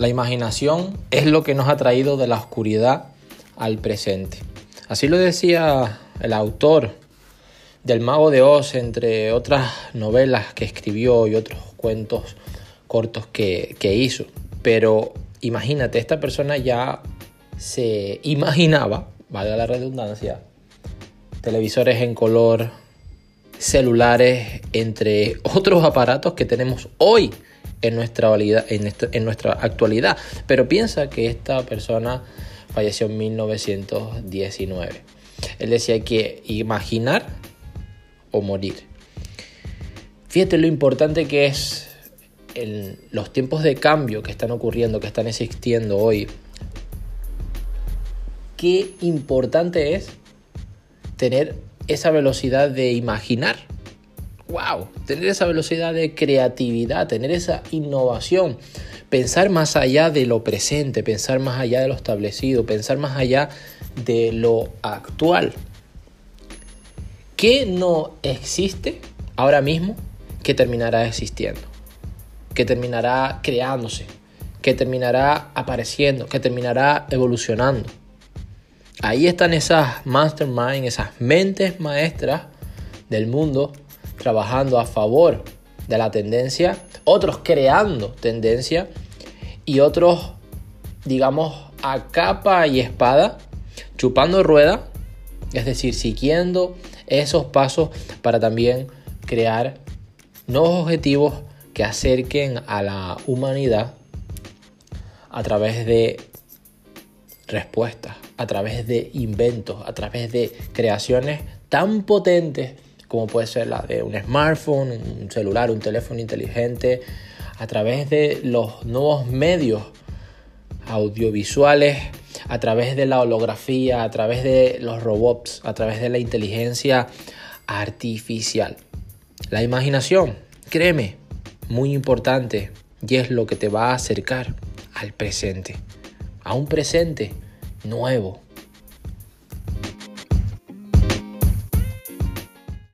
La imaginación es lo que nos ha traído de la oscuridad al presente. Así lo decía el autor del Mago de Oz, entre otras novelas que escribió y otros cuentos cortos que, hizo. Pero imagínate, esta persona ya se imaginaba, valga la redundancia, televisores en color, celulares, entre otros aparatos que tenemos hoy en nuestra, en, en nuestra actualidad. Pero piensa que esta persona falleció en 1919. Él decía que imaginar o morir. Fíjate lo importante que es en los tiempos de cambio que están ocurriendo, que están existiendo hoy. Qué importante es tener esa velocidad de imaginar. ¡Wow! Tener esa velocidad de creatividad, tener esa innovación, pensar más allá de lo presente, pensar más allá de lo establecido, pensar más allá de lo actual. ¿Qué no existe ahora mismo que terminará existiendo? Que terminará creándose, que terminará apareciendo, que terminará evolucionando. Ahí están esas masterminds, esas mentes maestras del mundo trabajando a favor de la tendencia, otros creando tendencia y otros, digamos, a capa y espada, chupando rueda, es decir, siguiendo esos pasos para también crear nuevos objetivos que acerquen a la humanidad a través de respuestas, a través de inventos, a través de creaciones tan potentes como puede ser la de un smartphone, un celular, un teléfono inteligente, a través de los nuevos medios audiovisuales, a través de la holografía, a través de los robots, a través de la inteligencia artificial. La imaginación, créeme, muy importante y es lo que te va a acercar al presente, a un presente nuevo,